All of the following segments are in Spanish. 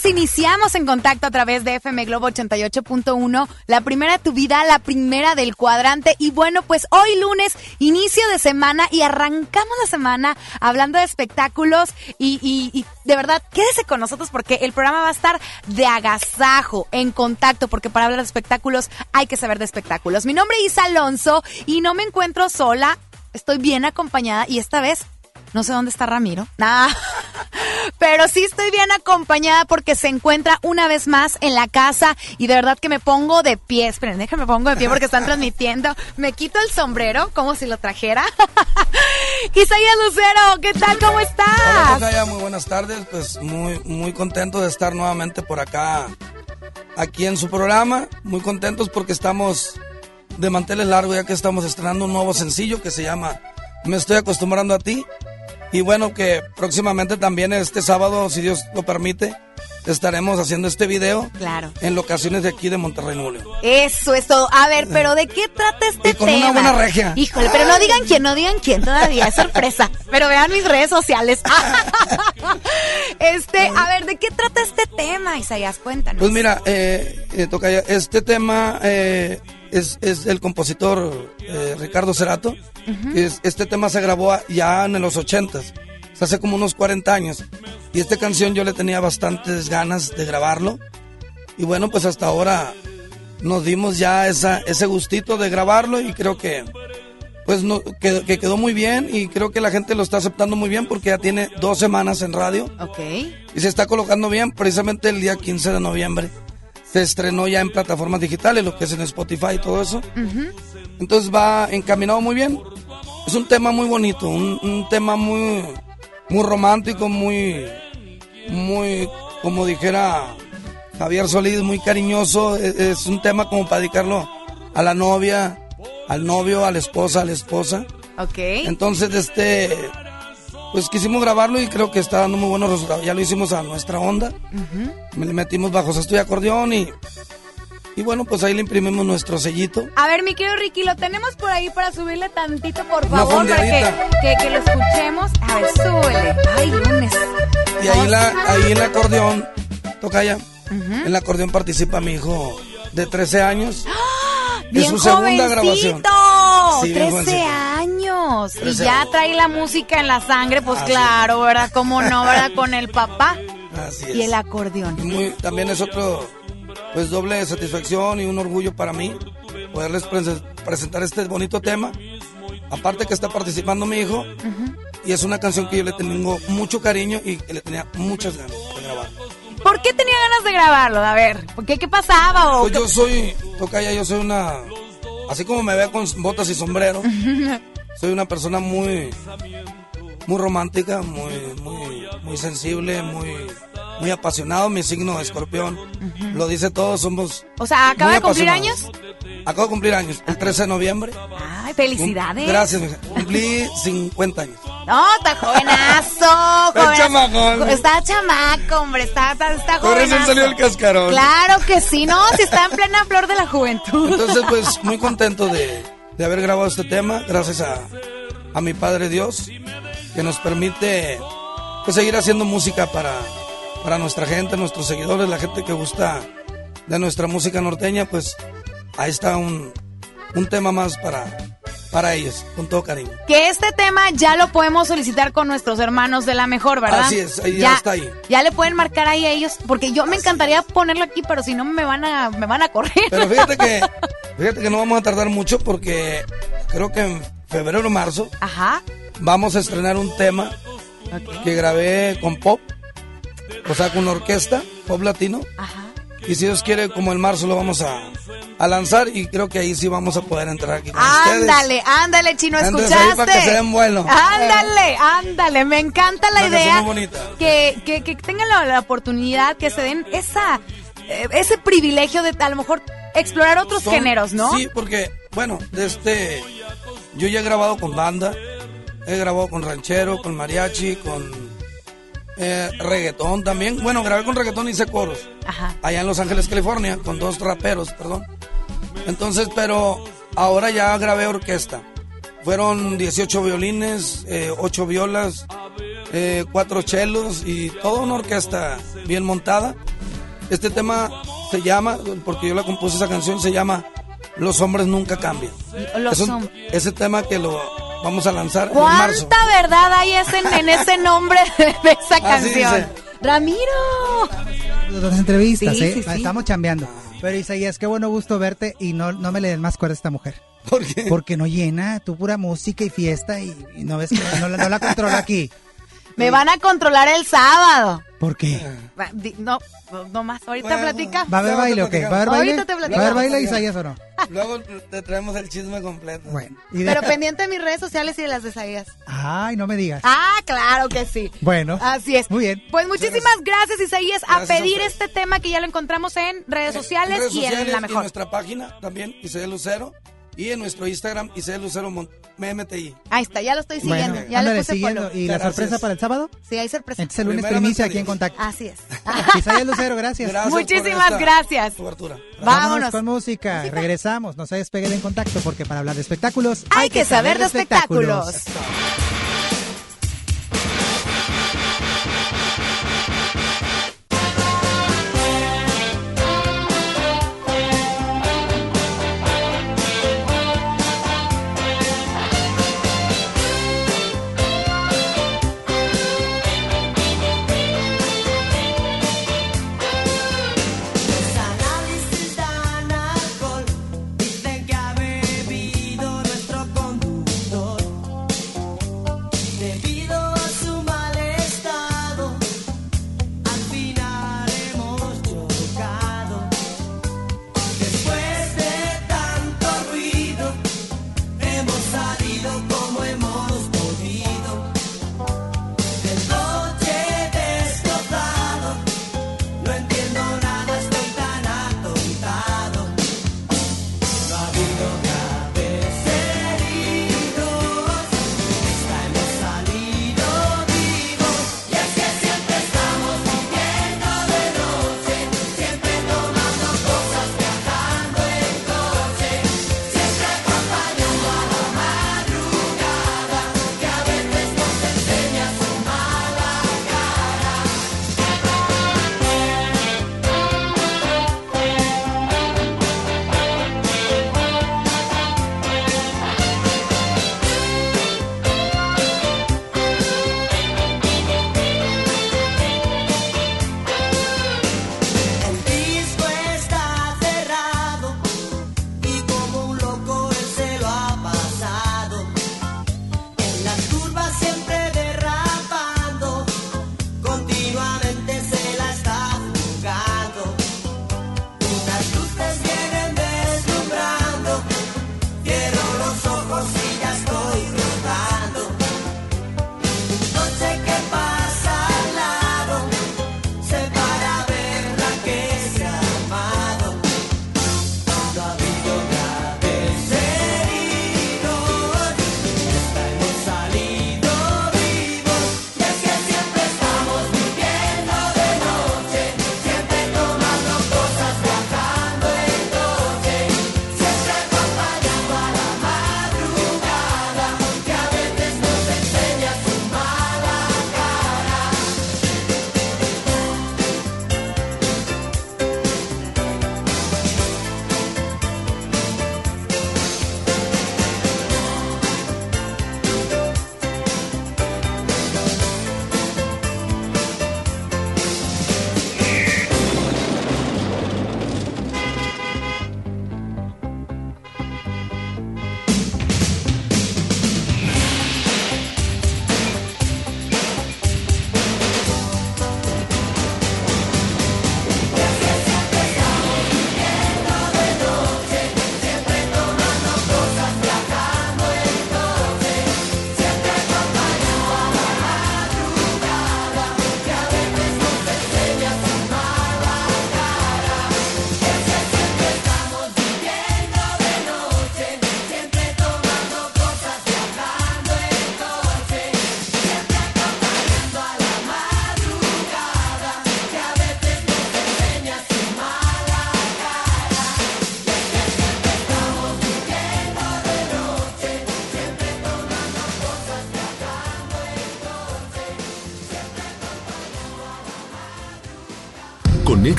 tardes. Iniciamos en contacto a través de FM Globo 88.1, la primera de tu vida, la primera del cuadrante. Y bueno, pues hoy lunes, inicio de semana y arrancamos la semana hablando de espectáculos. Y, de verdad, quédese con nosotros porque el programa va a estar de agasajo, en contacto, porque para hablar de espectáculos hay que saber de espectáculos. Mi nombre es Isa Alonso y no me encuentro sola. Estoy bien acompañada y esta vez no sé dónde está Ramiro. Nah. Pero sí estoy bien acompañada porque se encuentra una vez más en la casa y de verdad que me pongo de pie. Esperen, déjame pongo de pie porque están transmitiendo. Me quito el sombrero como si lo trajera. Isaías Lucero, ¿qué tal? ¿Cómo estás? Hola, muy buenas tardes. Pues muy, muy contento de estar nuevamente por acá, aquí en su programa. Muy contentos porque estamos de manteles largos ya que estamos estrenando un nuevo sencillo que se llama Me estoy acostumbrando a ti. Y bueno, que próximamente también este sábado, si Dios lo permite, estaremos haciendo este video. Claro. En locaciones de aquí de Monterrey, Nuevo León. Eso es todo. A ver, pero ¿de qué trata este y con tema? una buena regia. Híjole, pero no digan quién, no digan quién todavía, es sorpresa. Pero vean mis redes sociales. este, a ver, ¿de qué trata este tema, Isaías? Cuéntanos. Pues mira, eh, eh toca este tema eh, es, es el compositor eh, Ricardo Cerato. este tema se grabó ya en los ochentas, hace como unos 40 años. Y esta canción yo le tenía bastantes ganas de grabarlo. Y bueno, pues hasta ahora nos dimos ya esa, ese gustito de grabarlo y creo que pues no, que, quedó muy bien y creo que la gente lo está aceptando muy bien porque ya tiene dos semanas en radio. Ok. Y se está colocando bien precisamente el día 15 de noviembre se estrenó ya en plataformas digitales, lo que es en Spotify y todo eso. Entonces va encaminado muy bien. Es un tema muy bonito, un, tema muy, muy romántico, muy, muy, como dijera Javier Solís, muy cariñoso. Es, es un tema como para dedicarlo a la novia, al novio, a la esposa, a la esposa. Ok. Entonces, este pues quisimos grabarlo y creo que está dando muy buenos resultados. Ya lo hicimos a nuestra onda. Le metimos bajo estoy acordeón y. Y bueno, pues ahí le imprimimos nuestro sellito. A ver, mi querido Ricky, lo tenemos por ahí para subirle tantito, por favor, para que, que, lo escuchemos. A ver, súbele. Ay, lunes. Y ahí, la, ahí el acordeón, toca ya. En el acordeón participa mi hijo de 13 años. ¡Ah! Es su segunda grabación. Sí, 13 años. Y ya trae la música en la sangre, pues claro, ¿verdad? ¿Cómo no, verdad? Con el papá. Así es. Y el acordeón. muy, también es otro, pues doble satisfacción y un orgullo para mí poderles presentar este bonito tema. Aparte que está participando mi hijo. Y es una canción que yo le tengo mucho cariño y que le tenía muchas ganas de grabar. ¿Por qué tenía ganas de grabarlo? A ver, ¿por qué? ¿Qué pasaba? pues yo soy, toca ya, yo soy una así como me ve con botas y sombrero, soy una persona muy, muy romántica, muy, muy, muy sensible, muy, muy apasionado. Mi signo de escorpión lo dice todo, somos. O sea, ¿acaba de cumplir años? Acabo de cumplir años, el 13 de noviembre. Ay, felicidades. Gracias, cumplí 50 años. No, está jovenazo. Está chamaco. Está chamaco, hombre, está, está, está. Por eso salió el cascarón. Claro que sí, no, si está en plena flor de la juventud. Entonces, pues, muy contento de, de haber grabado este tema, gracias a, a mi Padre Dios, que nos permite, pues, seguir haciendo música para, para nuestra gente, nuestros seguidores, la gente que gusta de nuestra música norteña, pues, ahí está un, un tema más para, para ellos, con todo cariño. Que este tema ya lo podemos solicitar con nuestros hermanos de la mejor, ¿verdad? Así es, ahí ya, está ahí. Ya le pueden marcar ahí a ellos, porque yo me encantaría ponerlo aquí, pero si no me van a, me van a correr. Pero fíjate que, fíjate que no vamos a tardar mucho porque creo que en febrero o marzo Ajá. vamos a estrenar un tema que grabé con pop, o sea, con orquesta, pop latino. Ajá. Y si Dios quiere, como el marzo lo vamos a, a lanzar y creo que ahí sí vamos a poder entrar aquí con ustedes. Ándale, ándale, chino, ¿escuchaste? para que se den bueno. Ándale, ándale, me encanta la idea. Bonita. Que, que, que tengan la, oportunidad, que se den esa, eh, ese privilegio de a lo mejor explorar otros Son- géneros, ¿no? Sí, porque, bueno, de este, yo ya he grabado con banda, he grabado con ranchero, con mariachi, con eh, reggaetón también. Bueno, grabé con reggaetón y hice coros, Ajá. allá en Los Ángeles, California, con dos raperos, perdón. Entonces, pero ahora ya grabé orquesta. Fueron 18 violines, eh, 8 violas, eh, 4 chelos y toda una orquesta bien montada. Este tema se llama, porque yo la compuse esa canción, se llama Los hombres nunca cambian. Los Es un- hom- ese tema que lo vamos a lanzar en marzo. ¿Cuánta verdad hay ese- en ese nombre de, esa canción? Ramiro. Las entrevistas, Sí, ¿eh? sí, sí. Estamos chambeando. Pero Isaías, qué bueno gusto verte y no, no me le den más cuerda a esta mujer. ¿Por qué? Porque no llena, tú pura música y fiesta y, y no ves que no, la- no la controla aquí. Me van a controlar el sábado. ¿Por qué? No, no más. Ahorita Bueno, platica. ¿Va a haber baile o qué? ¿Va a haber platicamos. baile? Ahorita te ¿Va a haber platicamos. baile Isaías o no? Luego te traemos el chisme completo. Bueno. y de- Pero pendiente de mis redes sociales y de las de Isaías. Ay, no me digas. Ah, claro que sí. Bueno. Así es. Muy bien. Pues muchísimas gracias, Isaías, a Gracias a pedir este tema que ya lo encontramos en redes sociales, redes y en sociales la y mejor. nuestra página también, Isabel Lucero. Y en nuestro Instagram, Isabel Lucero MMTI. Ahí está, ya lo estoy siguiendo. Bueno, ya le ándale puse siguiendo. follow. ¿Y la sorpresa para el sábado? Sí, hay sorpresa. Entonces el lunes Primeramente primicia aquí en contacto. Así es. Isaías Lucero, gracias. Gracias por Muchísimas esta gracias. cobertura. Vámonos. con música. Regresamos. No se despeguen en contacto porque para hablar de espectáculos Hay que saber de espectáculos. Los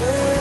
哦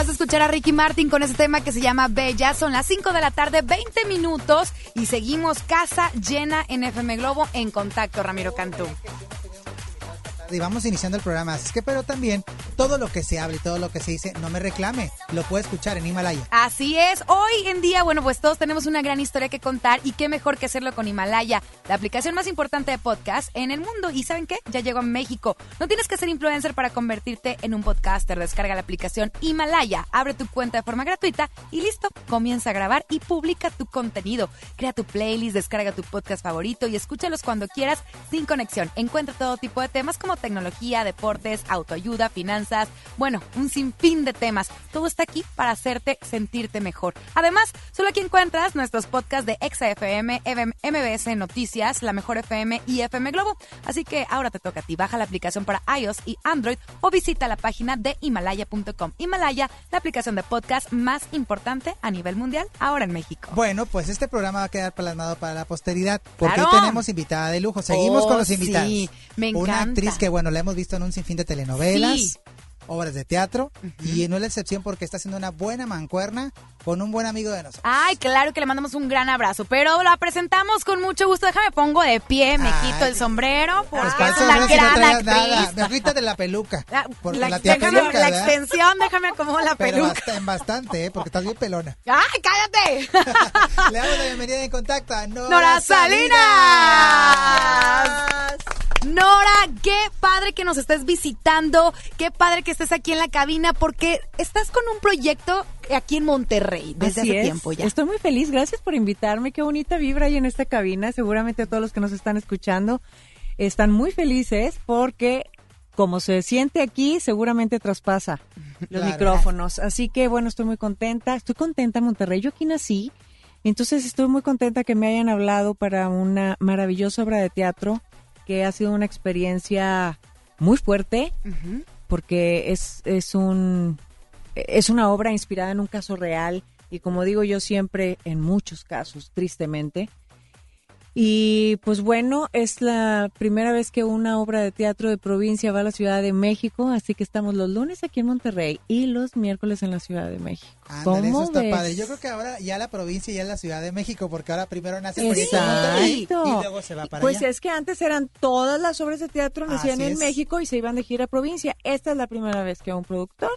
acabas de escuchar a Ricky Martin con este tema que se llama Bella. Son las 5 de la tarde, 20 minutos y seguimos casa llena en FM Globo en contacto, Ramiro Cantú. Y vamos iniciando el programa, así que pero también todo lo que se habla y todo lo que se dice, no me reclame lo puede escuchar en Himalaya. Así es, hoy en día, bueno, pues todos tenemos una gran historia que contar y qué mejor que hacerlo con Himalaya, la aplicación más importante de podcast en el mundo. ¿Y saben qué? Ya llegó a México. No tienes que ser influencer para convertirte en un podcaster. Descarga la aplicación Himalaya, abre tu cuenta de forma gratuita y listo, comienza a grabar y publica tu contenido. Crea tu playlist, descarga tu podcast favorito y escúchalos cuando quieras sin conexión. Encuentra todo tipo de temas como tecnología, deportes, autoayuda, finanzas, bueno, un sinfín de temas. Todo está aquí para hacerte sentirte mejor. Además, solo aquí encuentras nuestros podcasts de ExaFM, MBS Noticias, La Mejor FM y FM Globo. Así que ahora te toca a ti. Baja la aplicación para iOS y Android o visita la página de Himalaya.com. Himalaya, la aplicación de podcast más importante a nivel mundial, ahora en México. Bueno, pues este programa va a quedar plasmado para la posteridad porque ¡Claro! hoy tenemos invitada de lujo. Seguimos Oh, con los invitados. sí, me Una encanta. actriz que, bueno, la hemos visto en un sinfín de telenovelas, Sí. Obras de teatro y no es la excepción porque está haciendo una buena mancuerna con un buen amigo de nosotros. Ay, claro que le mandamos un gran abrazo, pero la presentamos con mucho gusto. Déjame pongo de pie, me Ay, quito el sombrero, porque Pues es para eso una no, si no gran traías actriz. nada. Me ahorita de la peluca. La, Porque la- la, tía déjame- peluca, la extensión, déjame acomodar la Pero peluca. bast- bastante, ¿eh? Porque estás bien pelona. ¡Ay, cállate! Le damos la bienvenida en contacto a Nora, Nora Salinas. Salinas. Nora, qué padre que nos estés visitando, qué padre que estés aquí en la cabina, porque estás con un proyecto aquí en Monterrey desde Así hace es. tiempo ya. Estoy muy feliz, gracias por invitarme. Qué bonita vibra hay en esta cabina. Seguramente todos los que nos están escuchando están muy felices porque como se siente aquí, seguramente traspasa los Claro. micrófonos. Así que bueno, estoy muy contenta. Estoy contenta en Monterrey. Yo aquí nací. Entonces estoy muy contenta que me hayan hablado para una maravillosa obra de teatro que ha sido una experiencia muy fuerte porque es, es un es una obra inspirada en un caso real y como digo yo siempre en muchos casos tristemente y pues bueno es la primera vez que una obra de teatro de provincia va a la Ciudad de México así que estamos los lunes aquí en Monterrey y los miércoles en la Ciudad de México Ándale, eso ¿Cómo está ves? padre. Yo creo que ahora ya la provincia ya es la Ciudad de México, porque ahora primero nace el. Monterrey y luego se va para Pues allá. es que antes eran todas las obras de teatro nacían en. México y se iban de gira a provincia. Esta es la primera vez que un productor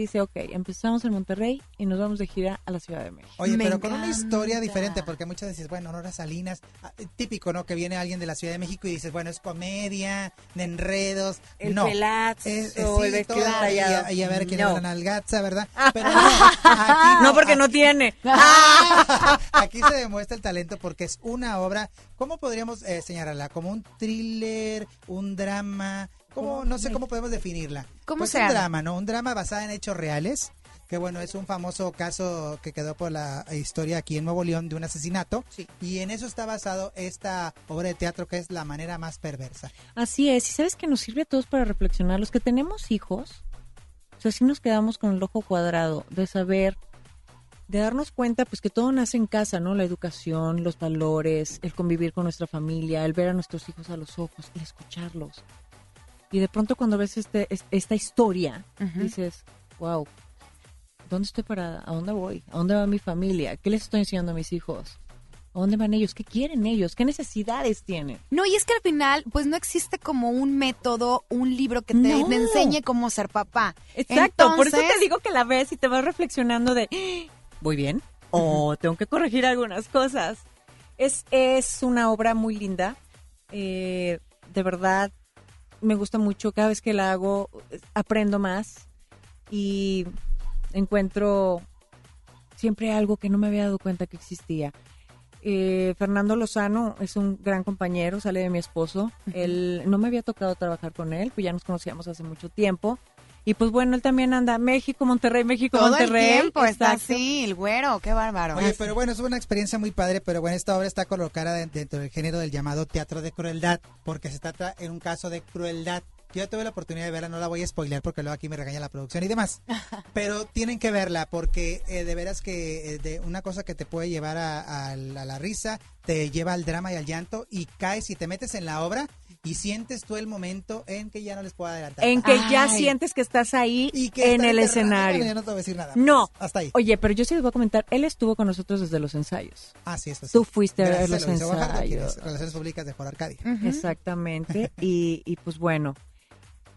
dice, ok, empezamos en Monterrey y nos vamos de gira a la Ciudad de México. Oye, Me pero con una historia diferente, porque muchas veces, bueno, Nora Salinas, ah, típico, ¿no? Que viene alguien de la Ciudad de México y dices, bueno, es comedia, de enredos. El no. pelazo, Es- es- el sí, vestido todo, y, a- y a ver quién No. es la nalgaza, ¿verdad? Pero no, aquí No, porque no tiene. Aquí se demuestra el talento porque es una obra, ¿cómo podríamos eh, señalarla? ¿Como un thriller, un drama? ¿Cómo, no sé cómo podemos definirla. ¿Cómo pues se un llama? drama, ¿no? Un drama basado en hechos reales, que bueno, es un famoso caso que quedó por la historia aquí en Nuevo León de un asesinato. Y en eso está basado esta obra de teatro que es La manera más perversa. Así es, y sabes que nos sirve a todos para reflexionar. Los que tenemos hijos, o sea, sí nos quedamos con el ojo cuadrado de saber, de darnos cuenta, pues que todo nace en casa, ¿no? La educación, los valores, el convivir con nuestra familia, el ver a nuestros hijos a los ojos, el escucharlos. Y de pronto cuando ves este, es- esta historia, dices, wow, ¿dónde estoy parada? ¿A dónde voy? ¿A dónde va mi familia? ¿Qué les estoy enseñando a mis hijos? ¿A dónde van ellos? ¿Qué quieren ellos? ¿Qué necesidades tienen? No, y es que al final, pues no existe como un método, un libro que te, No. te enseñe cómo ser papá. Exacto, por eso te digo que la ves y te vas reflexionando de, "Ah, ¿voy bien? O tengo que corregir algunas cosas. Es, es una obra muy linda, eh, de verdad me gusta mucho, cada vez que la hago aprendo más y encuentro siempre algo que no me había dado cuenta que existía. Eh, Fernando Lozano es un gran compañero, sale de mi esposo. Él no me había tocado trabajar con él, pues ya nos conocíamos hace mucho tiempo. Y pues bueno, él también anda México, Monterrey, México, todo Monterrey. el tiempo está así, el güero, qué bárbaro. Oye, pero bueno, es una experiencia muy padre, pero bueno, esta obra está colocada de- dentro del género del llamado teatro de crueldad, porque se trata en un caso de crueldad. Yo tuve la oportunidad de verla, no la voy a spoilear porque luego aquí me regaña la producción y demás. Pero tienen que verla porque eh, de veras que eh, de una cosa que te puede llevar a, a la, a la risa, te lleva al drama y al llanto y caes y te metes en la obra y sientes tú el momento en que ya no les puedo adelantar. En que ya sientes que estás ahí y que en el escenario. No te voy a decir nada. No. más. Hasta ahí. Oye, pero yo sí les voy a comentar, él estuvo con nosotros desde los ensayos. Ah, sí, eso sí. Tú fuiste a ver los en ensayos. Relaciones Públicas de Juan Arcadia. Exactamente. y, y pues bueno,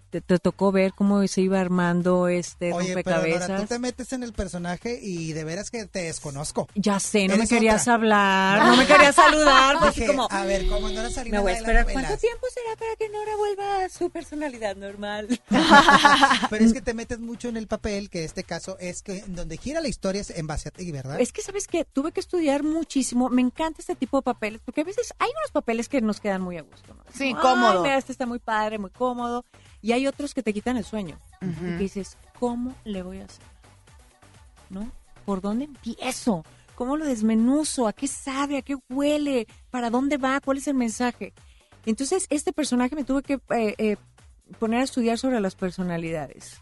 te, te tocó ver cómo se iba armando este Oye, pero Nora, rompecabezas. tú te metes en el personaje y de veras que te desconozco. Ya sé, no me querías otra. hablar, no me querías saludar, así Dije, como... a ver, como Nora Salinas Me voy a esperar. ¿Cuánto tiempo será para que Nora vuelva a su personalidad normal? Pero es que te metes mucho en el papel, que este caso es que donde gira la historia es en base a ti, ¿verdad? Es que, ¿sabes qué? Tuve que estudiar muchísimo. Me encanta este tipo de papeles, porque a veces hay unos papeles que nos quedan muy a gusto. ¿no? Sí, Como, cómodo. "Ay, mira, este está muy padre, muy cómodo. Y hay otros que te quitan el sueño. Y que dices, ¿cómo le voy a hacer? ¿No? ¿Por dónde empiezo? ¿Cómo lo desmenuzo? ¿A qué sabe? ¿A qué huele? ¿Para dónde va? ¿Cuál es el mensaje? Entonces, este personaje me tuve que eh, eh, poner a estudiar sobre las personalidades.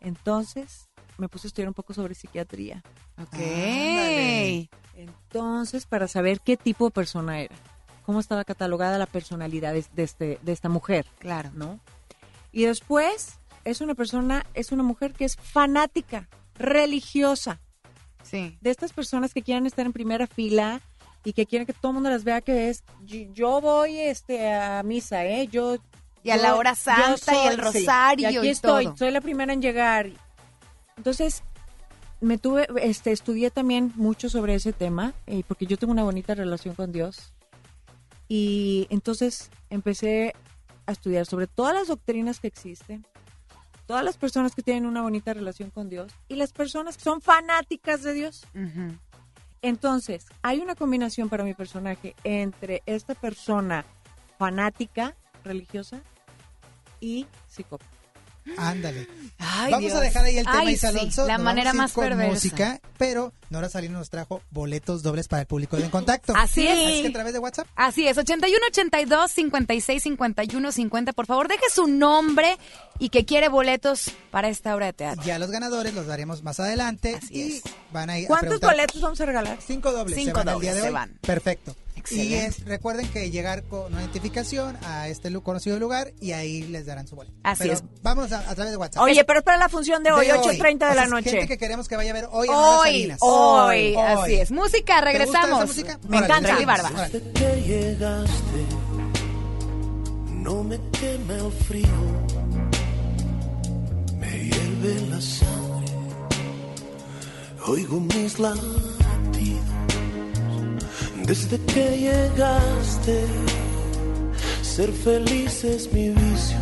Entonces, me puse a estudiar un poco sobre psiquiatría. Ok. Ándale. Entonces, para saber qué tipo de persona era, cómo estaba catalogada la personalidad de, de este, de esta mujer, Claro. ¿no? Y después, es una persona, es una mujer que es fanática, religiosa, Sí. de estas personas que quieren estar en primera fila y que quieren que todo el mundo las vea que es, yo, yo voy este, a misa, ¿eh? Yo, Y a yo- la hora santa y el sí, rosario y aquí y estoy, todo. soy la primera en llegar. Entonces, me tuve, este, estudié también mucho sobre ese tema, eh, porque yo tengo una bonita relación con Dios. Y entonces empecé a estudiar sobre todas las doctrinas que existen, todas las personas que tienen una bonita relación con Dios y las personas que son fanáticas de Dios. Entonces, hay una combinación para mi personaje entre esta persona fanática, religiosa y psicópata. Ándale. Ay, Vamos Dios. a dejar ahí el tema Ay, Isa sí, Alonso. La Nos manera más con perversa. música, pero Nora Salinas nos trajo boletos dobles para el público de En Contacto. Así es. Así que a través de WhatsApp. Así es, 81 82 56 51 50. Por favor, deje su nombre y que quiere boletos para esta obra de teatro. Ya los ganadores los daremos más adelante Así y es. van a ir ¿Cuántos boletos vamos a regalar? Cinco dobles. Cinco se van el dobles día de se van. Perfecto. Excelente. Y es, recuerden que llegar con una identificación a este conocido lugar y ahí les darán su boleto. Así Pero es. Vámonos a, a través de WhatsApp. Oye, pero es para la función de hoy, De 8.30 de la es Gente noche. que queremos que vaya a ver hoy a Hoy, Salinas. hoy, Hoy. así es. Música, ¿Te gusta regresamos. esa música? Me Órale, encanta. regresamos. Barba. Órale. Que llegaste, no me quema el frío, me hierve la sangre, oigo mis latidos. Desde que llegaste, ser feliz es mi vicio,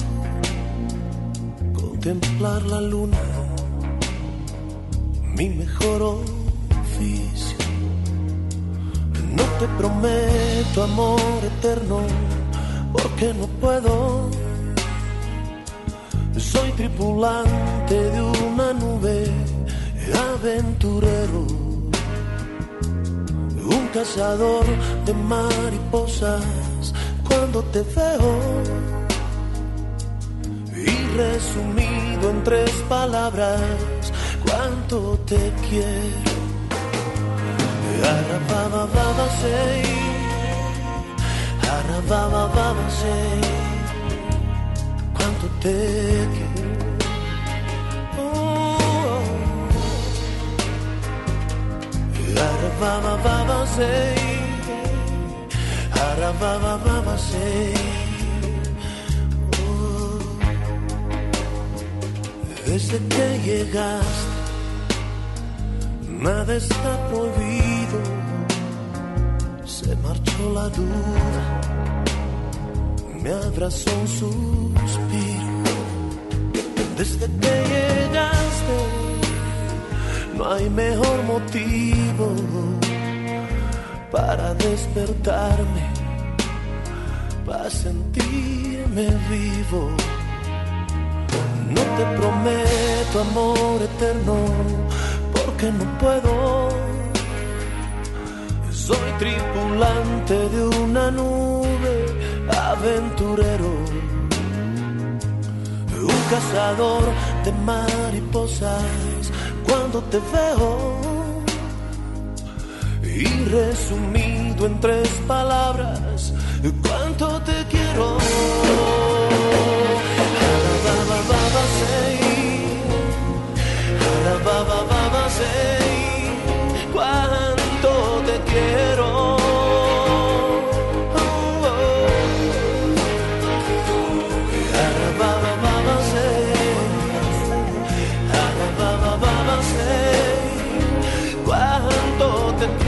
contemplar la luna, mi mejor oficio. No te prometo amor eterno, porque no puedo. Soy tripulante de una nube, aventurero, cazador de mariposas. Cuando te veo, y resumido en tres palabras, cuánto te quiero. Arababa say, arababa say, cuánto te desde que llegaste Nada está prohibido, se marchó la duda, me abrazó un suspiro. Desde que llegaste, no hay mejor motivo para despertarme, para sentirme vivo. No te prometo amor eterno, porque no puedo. Soy tripulante de una nube, aventurero, un cazador de mariposas. Cuando te veo, y resumido en tres palabras, cuánto te quiero. Cuánto te quiero.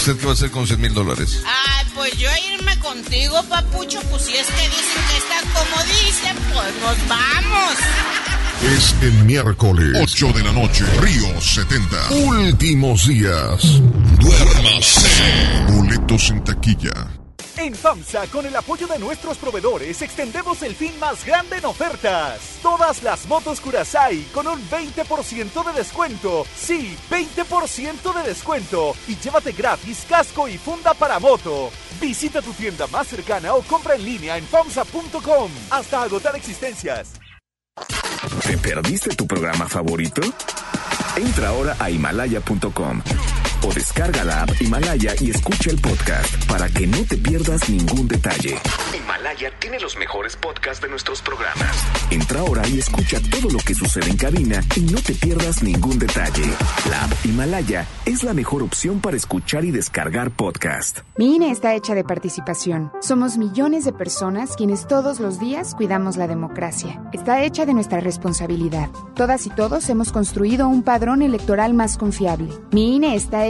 ¿Usted qué va a hacer con 100 mil dólares? Ay, pues yo irme contigo, papucho, pues si es que dicen que está como dicen, pues nos vamos. Es el miércoles, 8 de la noche, Río 70. Últimos días. Duérmase. Boletos en taquilla. En FAMSA, con el apoyo de nuestros proveedores, extendemos el fin más grande en ofertas. Todas las motos Curasai con un 20% de descuento. Sí, 20% de descuento. Y llévate gratis casco y funda para moto. Visita tu tienda más cercana o compra en línea en FAMSA.com. Hasta agotar existencias. ¿Te perdiste tu programa favorito? Entra ahora a himalaya.com o descarga la app Himalaya y escucha el podcast para que no te pierdas ningún detalle. Himalaya tiene los mejores podcasts de nuestros programas. Entra ahora y escucha todo lo que sucede en cabina y no te pierdas ningún detalle. La app Himalaya es la mejor opción para escuchar y descargar podcast. Mi INE está hecha de participación. Somos millones de personas quienes todos los días cuidamos la democracia. Está hecha de nuestra responsabilidad. Todas y todos hemos construido un padrón electoral más confiable. Mi INE está hecha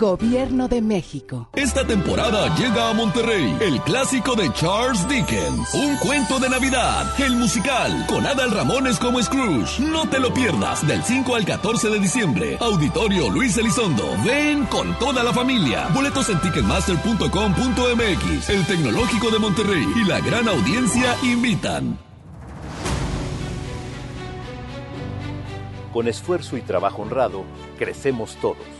Gobierno de México. Esta temporada llega a Monterrey el clásico de Charles Dickens, Un cuento de Navidad, el musical, con Adal Ramones como Scrooge. No te lo pierdas del 5 al 14 de diciembre. Auditorio Luis Elizondo. Ven con toda la familia. Boletos en ticketmaster.com.mx. El Tecnológico de Monterrey y la gran audiencia invitan. Con esfuerzo y trabajo honrado, crecemos todos.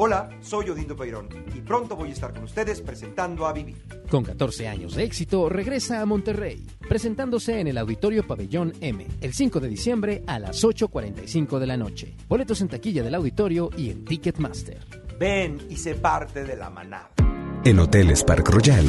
Hola, soy Odindo Peirón y pronto voy a estar con ustedes presentando a Vivi. Con 14 años de éxito, regresa a Monterrey, presentándose en el Auditorio Pabellón M, el 5 de diciembre a las 8.45 de la noche. Boletos en taquilla del auditorio y en Ticketmaster. Ven y sé parte de la manada. En Hoteles Park Royal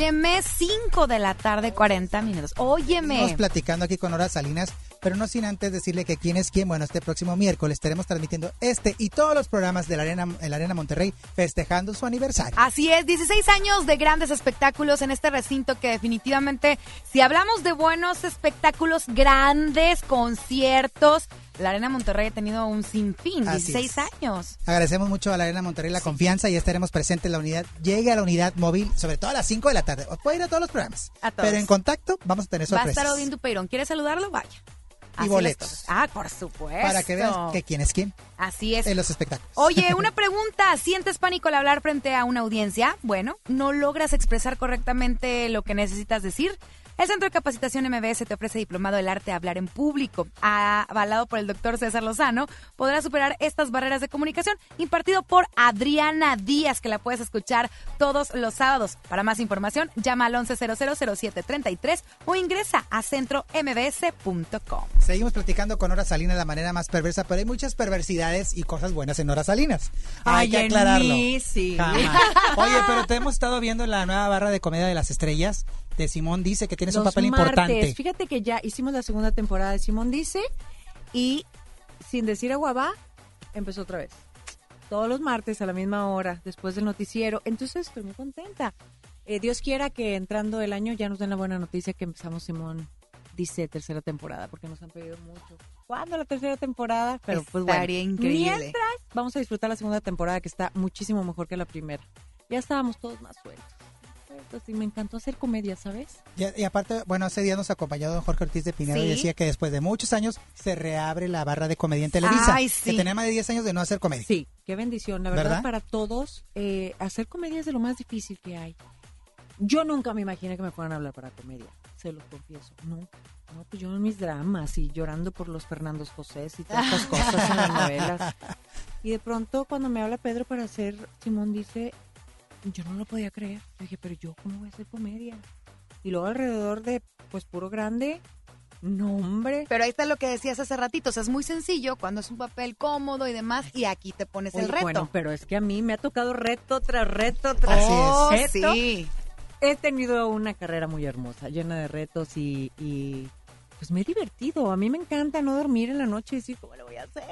Óyeme, 5 de la tarde, 40 minutos. Óyeme. Estamos platicando aquí con Nora Salinas, pero no sin antes decirle que quién es quién. Bueno, este próximo miércoles estaremos transmitiendo este y todos los programas de la Arena, el Arena Monterrey festejando su aniversario. Así es, 16 años de grandes espectáculos en este recinto que definitivamente, si hablamos de buenos espectáculos, grandes conciertos, la Arena Monterrey ha tenido un sinfín, Así 16 es. años. Agradecemos mucho a la Arena Monterrey la confianza y estaremos presentes en la unidad. Llegue a la unidad móvil, sobre todo a las 5 de la tarde. Puede ir a todos los programas. A todos. Pero en contacto vamos a tener Va a sorpresas. estar Odín Dupeirón. ¿Quieres saludarlo? Vaya. Así las boletos. Ah, por supuesto. Para que vean que quién es quién Así es. en los espectáculos. Oye, una pregunta. ¿Sientes pánico al hablar frente a una audiencia? Bueno, ¿no logras expresar correctamente lo que necesitas decir? El Centro de Capacitación MBS te ofrece diplomado del arte de hablar en público. Avalado por el doctor César Lozano, podrás superar estas barreras de comunicación impartido por Adriana Díaz, que la puedes escuchar todos los sábados. Para más información, llama al 11000733 o ingresa a centrombs.com. Seguimos platicando con Hora Salinas de la manera más perversa, pero hay muchas perversidades y cosas buenas en Hora Salinas. Hay Ay, que en aclararlo. mí, sí. Jamás. Oye, pero te hemos estado viendo en la nueva barra de comedia de las estrellas de Simón Dice que tienes un Los papel martes. importante. Fíjate que ya hicimos la segunda temporada de Simón Dice y sin decir aguabá, empezó otra vez. Todos los martes a la misma hora, después del noticiero. Entonces estoy muy contenta. Eh, Dios quiera que entrando el año ya nos den la buena noticia que empezamos Simón Dice tercera temporada, porque nos han pedido mucho. ¿Cuándo la tercera temporada? Pero pues bueno. Estaría increíble. Mientras, vamos a disfrutar la segunda temporada que está muchísimo mejor que la primera. Ya estábamos todos más sueltos. Y me encantó hacer comedia, ¿sabes? Y, y aparte, bueno, hace día nos acompañó don Jorge Ortiz de Pinedo y decía que después de muchos años se reabre la barra de comedia en Televisa. Ay, sí. Que tenía más de 10 años de no hacer comedia. Sí, qué bendición. La verdad, ¿Verdad? para todos, eh, hacer comedia es de lo más difícil que hay. Yo nunca me imaginé que me fueran a hablar para comedia, se los confieso. No, no, pues yo en mis dramas y llorando por los Fernandos José y todas estas cosas en las novelas. Y de pronto, cuando me habla Pedro para hacer Simón, dice, yo no lo podía creer. Yo dije, pero yo, ¿cómo voy a hacer comedia? Y luego alrededor de, pues, puro grande, no, hombre. Pero ahí está lo que decías hace ratito, o sea, es muy sencillo cuando es un papel cómodo y demás, y aquí te pones el reto. Bueno, pero es que a mí me ha tocado reto tras reto tras es. reto. Oh, sí. He tenido una carrera muy hermosa, llena de retos y, y, pues me he divertido. A mí me encanta no dormir en la noche y decir, ¿cómo lo voy a hacer?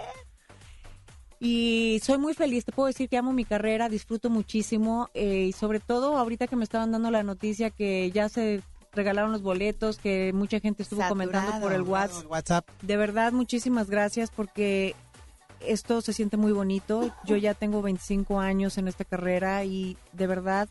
Y soy muy feliz, te puedo decir que amo mi carrera, disfruto muchísimo eh, y sobre todo ahorita que me estaban dando la noticia que ya se regalaron los boletos, que mucha gente estuvo comentando por el WhatsApp. WhatsApp. De verdad, muchísimas gracias porque esto se siente muy bonito. Yo ya tengo 25 años en esta carrera y de verdad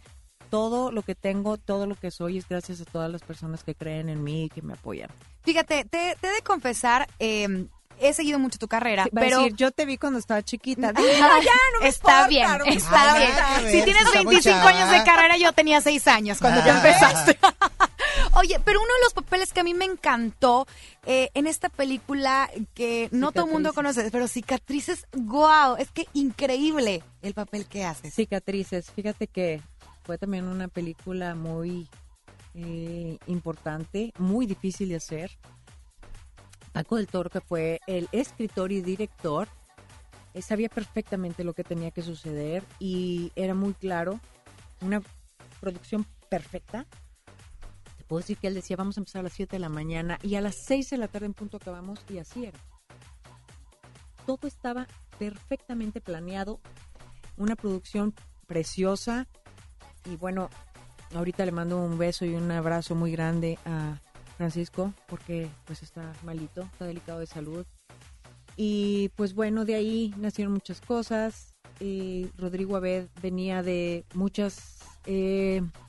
todo lo que tengo, todo lo que soy es gracias a todas las personas que creen en mí y que me apoyan. Fíjate, te, te he de confesar, eh, he seguido mucho tu carrera, Sí, pero... decir, yo te vi cuando estaba chiquita. Ya, no me está importa, bien, no me está bien. ver, si tienes está muy 25 chava. años de carrera, yo tenía 6 años cuando tú Ah. empezaste. Oye, pero uno de los papeles que a mí me encantó eh, en esta película que no todo el mundo conoce, pero cicatrices, wow, es que increíble el papel que haces. Cicatrices, fíjate que fue también una película muy eh, importante, muy difícil de hacer. Paco del Toro, que fue el escritor y director, eh, sabía perfectamente lo que tenía que suceder y era muy claro, una producción perfecta. Te puedo decir que él decía, vamos a empezar a las 7 de la mañana y a las 6 de la tarde en punto acabamos y así era. Todo estaba perfectamente planeado, una producción preciosa y bueno, ahorita le mando un beso y un abrazo muy grande a Francisco porque pues está malito, está delicado de salud. Y pues bueno, de ahí nacieron muchas cosas. Eh, Rodrigo Abed venía de muchos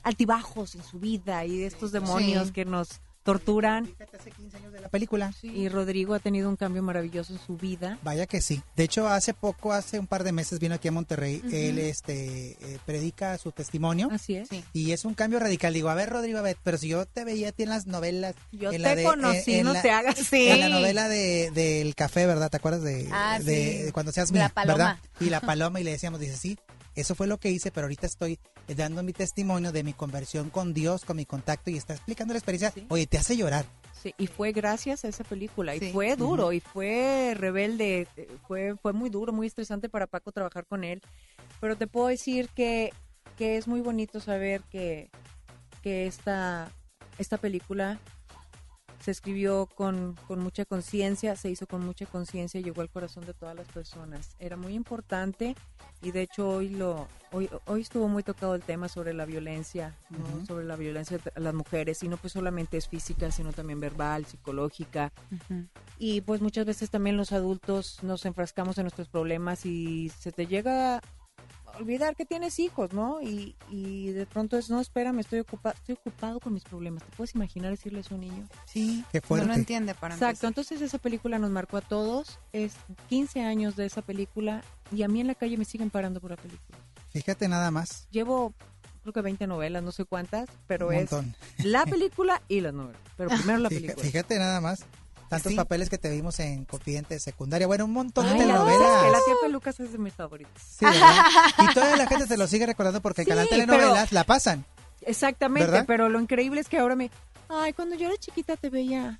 altibajos en su vida y de estos demonios Sí. que nos torturan. Hace 15 años de la película. Y Rodrigo ha tenido un cambio maravilloso en su vida. Vaya que sí. De hecho, hace poco, hace un par de meses vino aquí a Monterrey. Él este, eh, predica su testimonio. Así es. Y es un cambio radical. Digo, a ver, Rodrigo, a ver, pero si yo te veía a ti en las novelas. Yo en te de- conocí, en no la- te hagas. Sí. En la novela de, del café, ¿verdad? ¿Te acuerdas de, Ah, de, sí. de cuando seas La mía? paloma. ¿verdad? Y la paloma, y le decíamos, dice, sí, eso fue lo que hice, pero ahorita estoy eh, dando mi testimonio de mi conversión con Dios, con mi contacto, y está explicando la experiencia. Oye, te hace llorar. Sí, y fue gracias a esa película y Sí. fue duro y fue rebelde, eh, fue fue muy duro, muy estresante para Paco trabajar con él, pero te puedo decir que, que es muy bonito saber que, que esta, esta película se escribió con, con mucha conciencia, se hizo con mucha conciencia, llegó al corazón de todas las personas. Era muy importante y de hecho hoy lo hoy, hoy estuvo muy tocado el tema sobre la violencia, sobre la violencia a las mujeres y no pues solamente es física, sino también verbal, psicológica. Y pues muchas veces también los adultos nos enfrascamos en nuestros problemas y se te llega olvidar que tienes hijos, ¿no? Y, y de pronto es, no, espérame, estoy, ocupa estoy ocupado con mis problemas. ¿Te puedes imaginar decirle eso a un niño? Sí, Qué fuerte. no lo entiende para Exacto, entonces esa película nos marcó a todos. Es 15 años de esa película y a mí en la calle me siguen parando por la película. Fíjate nada más. Llevo creo que 20 novelas, no sé cuántas, pero Un es montón. la película y las novelas. Pero primero la película. Fíjate nada más. Tantos papeles que te vimos en Confidente de Secundaria. Bueno, un montón de Ay, la telenovelas. que la tía Pelucas es de mis favoritos. Sí, ¿verdad? y toda la gente se lo sigue recordando porque el canal telenovelas pero- la pasan. Exactamente, ¿Verdad? pero lo increíble es que ahora me... Ay, cuando yo era chiquita te veía...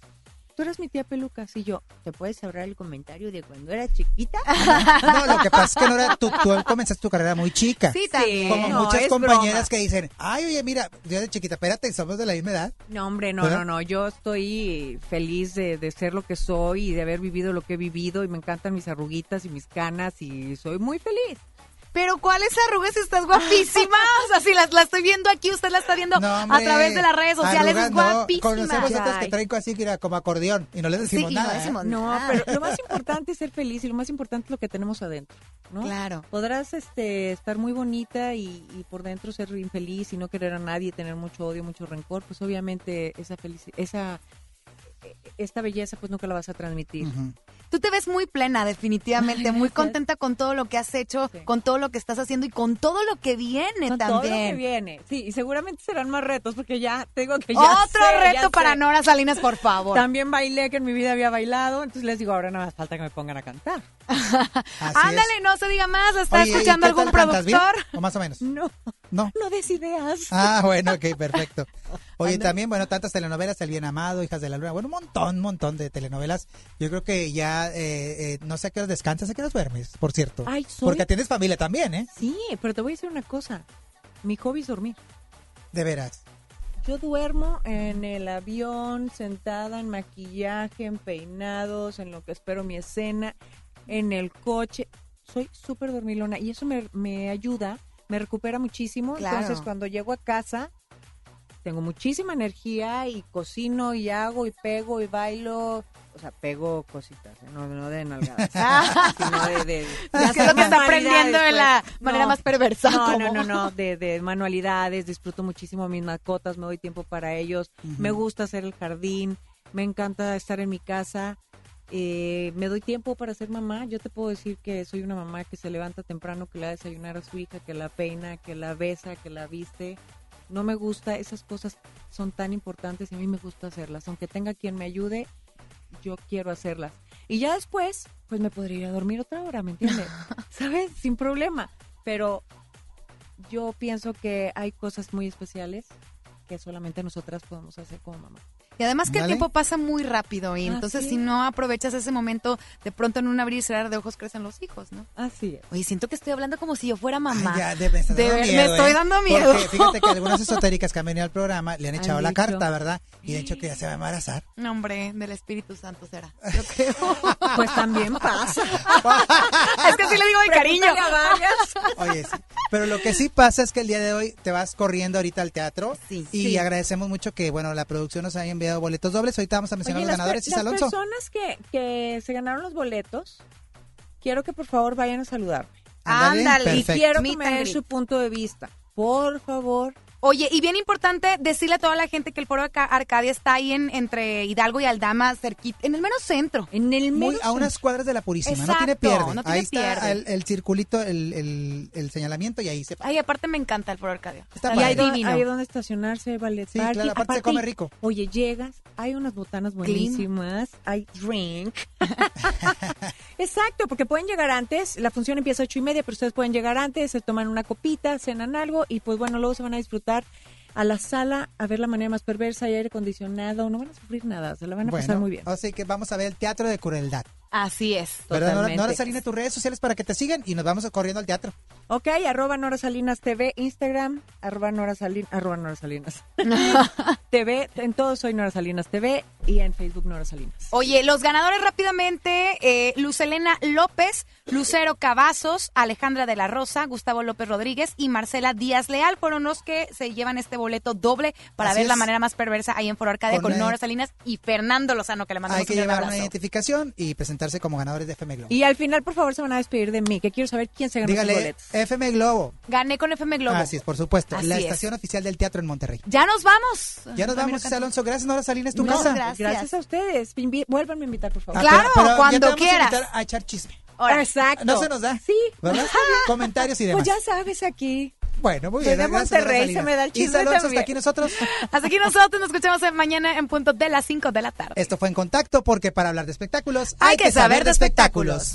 Tú eras mi tía Pelucas y yo... ¿Te puedes ahorrar el comentario de cuando era chiquita? No, lo que pasa es que no era, tú, tú comenzaste tu carrera muy chica. Sí, también. Como No, muchas compañeras broma. que dicen, ay, oye, mira, yo de chiquita, espérate, somos de la misma edad. No, hombre, no, ¿Verdad? no, no. Yo estoy feliz de, de ser lo que soy y de haber vivido lo que he vivido y me encantan mis arruguitas y mis canas y soy muy feliz. Pero ¿cuáles arrugas? Estás guapísima. O sea, si la, la estoy viendo aquí, usted la está viendo No, a través de las redes sociales. arrugas es no. guapísima. Conocemos otras que traigo así, mira, como acordeón, y no les decimos Sí, y no nada. ¿eh? No, pero lo más importante es ser feliz y lo más importante es lo que tenemos adentro, ¿no? Claro. Podrás este, estar muy bonita y, y por dentro ser infeliz y no querer a nadie, tener mucho odio, mucho rencor, pues obviamente esa felicidad, esa esta belleza pues nunca la vas a transmitir. Tú te ves muy plena, definitivamente, Ay, muy contenta con todo lo que has hecho, con todo lo que estás haciendo y con todo lo que viene Con también. todo lo que viene. Sí, y seguramente serán más retos porque ya tengo que ya Otro sé, ya reto para sé. Nora Salinas, por favor. También bailé que en mi vida había bailado, entonces les digo, ahora nada más falta que me pongan a cantar. Ándale, no se diga más, ¿está Oye, ¿y escuchando qué algún tal cantas bien? productor? ¿O más o menos? No. No. No des ideas. Ah, bueno, ok, perfecto. Oye, también, bueno, tantas telenovelas, El Bien Amado, Hijas de la Luna, bueno, un montón, un montón de telenovelas. Yo creo que ya, eh, eh, no sé a qué horas descansas, a qué horas duermes, por cierto. Ay, soy- Porque tienes familia también, ¿eh? Sí, pero te voy a decir una cosa. Mi hobby es dormir. De veras. Yo duermo en el avión, sentada en maquillaje, en peinados, en lo que espero mi escena, en el coche. Soy súper dormilona y eso me, me ayuda, me recupera muchísimo. Claro. Entonces, cuando llego a casa, tengo muchísima energía y cocino y hago y pego y bailo. O sea, pego cositas, ¿eh? no, no de nalgadas. sino de, Es que lo que está aprendiendo de la pues. manera más perversa, No, no, no, no, de, de manualidades, disfruto muchísimo mis mascotas, me doy tiempo para ellos, me gusta hacer el jardín, me encanta estar en mi casa, eh, me doy tiempo para ser mamá. Yo te puedo decir que soy una mamá que se levanta temprano, que le da a desayunar a su hija, que la peina, que la besa, que la viste. No me gusta, esas cosas son tan importantes y a mí me gusta hacerlas. Aunque tenga quien me ayude, yo quiero hacerlas. Y ya después, pues me podría ir a dormir otra hora, ¿me entiendes? ¿Sabes? Sin problema. Pero yo pienso que hay cosas muy especiales que solamente nosotras podemos hacer como mamá. Y además que el tiempo pasa muy rápido y Así entonces es. si no aprovechas ese momento, de pronto en un abrir y cerrar de ojos crecen los hijos, ¿no? Así es. Oye, siento que estoy hablando como si yo fuera mamá. Ya, de, me, De miedo, me estoy ¿eh? dando miedo. Porque fíjate que algunas esotéricas que han venido al programa le han Han echado la dicho. carta, ¿verdad? Y han dicho que ya se va a embarazar. No, hombre, del Espíritu Santo será. Yo creo. Pues también pasa. es que sí le digo de cariño. Oye, sí. Pero lo que sí pasa es que el día de hoy te vas corriendo ahorita al teatro y Sí. agradecemos mucho que, bueno, la producción nos haya enviado boletos dobles. Ahorita vamos a mencionar Oye, los las ganadores, per- Isa las Alonso. personas que, que se ganaron los boletos, quiero que por favor vayan a saludarme. Ándale, y quiero que me and den greet. su punto de vista. Por favor. Oye, y bien importante decirle a toda la gente que el Foro Arca- Arcadia está ahí en, entre Hidalgo y Aldama, cerquita, en el menos centro. En el Muy a unas cuadras de la Purísima, no tiene Exacto, pierde. no tiene ahí está pierde. el, el circulito, el, el- el señalamiento y ahí se Ay, aparte me encanta el Foro Arcadia. Está y do- divino. hay donde estacionarse, ballet Sí, parking. claro, aparte se come rico. Oye, llegas, hay unas botanas buenísimas, hay drink. Exacto, porque pueden llegar antes, la función empieza a ocho y media, pero ustedes pueden llegar antes, se toman una copita, cenan algo y pues bueno, luego se van a disfrutar a la sala a ver la manera más perversa, hay aire acondicionado, no van a sufrir nada, se la van a pasar muy bien. Así que vamos a ver el teatro de crueldad. Así es. ¿Verdad, Nora, Salinas, tus redes sociales para que te sigan y nos vamos corriendo al teatro. Ok, arroba Nora Salinas TV, Instagram, arroba Nora Salinas, arroba Nora Salinas. TV, en todo soy Nora Salinas TV y en Facebook Nora Salinas. Oye, los ganadores rápidamente, eh, Lucelena López, Lucero Cavazos, Alejandra de la Rosa, Gustavo López Rodríguez y Marcela Díaz Leal fueron los que se llevan este boleto doble para Así ver la manera más perversa ahí en Foro Arcadia Con, con, Nora Salinas y Fernando Lozano, que le mandamos Hay que un llevar una identificación y presentarse como ganadores de FM Globo. Y al final, por favor, se van a despedir de mí, que quiero saber quién se ganó sus Dígale, boletos. FM Globo. Gané con FM Globo. Así es, por supuesto. Así la es. estación oficial del teatro en Monterrey. Ya nos vamos. Ya nos vamos, Cantú. Alonso. Gracias, Nora Salinas, tu No, casa. gracias. Gracias a ustedes. Invi- Vuélvanme a invitar, por favor. Ah, Claro, pero- pero ya cuando vamos a quieras. invitar a echar chisme. Ahora, Exacto. No se nos da. Sí. ¿Verdad? Comentarios y demás. Pues ya sabes aquí. Bueno, muy bien. de Monterrey, se me da el Isa chisme Alonso, hasta también. aquí nosotros. hasta aquí nosotros nos escuchamos mañana en punto de las 5 de la tarde. Esto fue En Contacto porque para hablar de espectáculos Hay que saber de espectáculos.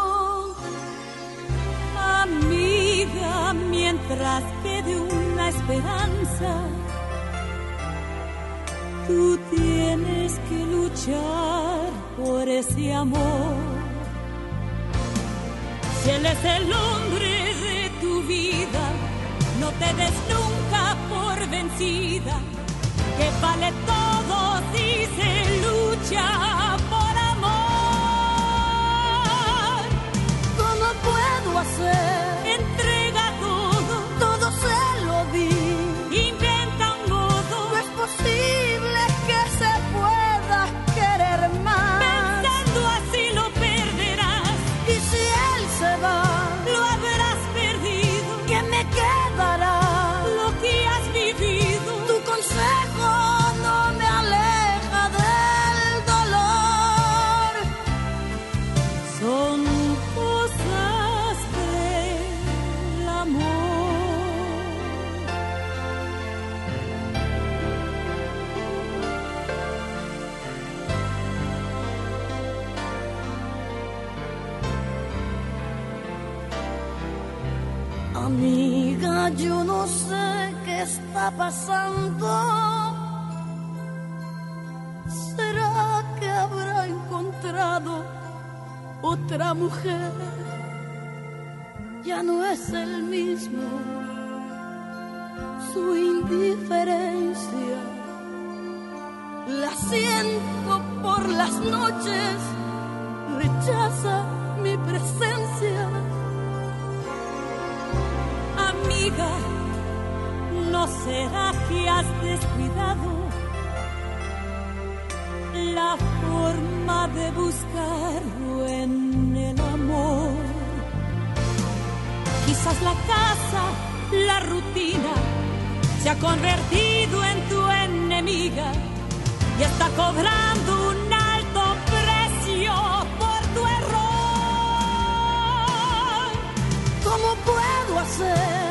Amiga, mientras quede una esperanza, tú tienes que luchar por ese amor. Si él es el hombre de tu vida, no te des nunca por vencida, que vale todo otra mujer? Ya no es el mismo. Su indiferencia la siento por las noches. Rechaza mi presencia. Amiga, ¿no será que has descuidado la forma de buscarlo en amor? Quizás la casa, la rutina, se ha convertido en tu enemiga y está cobrando un alto precio por tu error. ¿Cómo puedo hacer?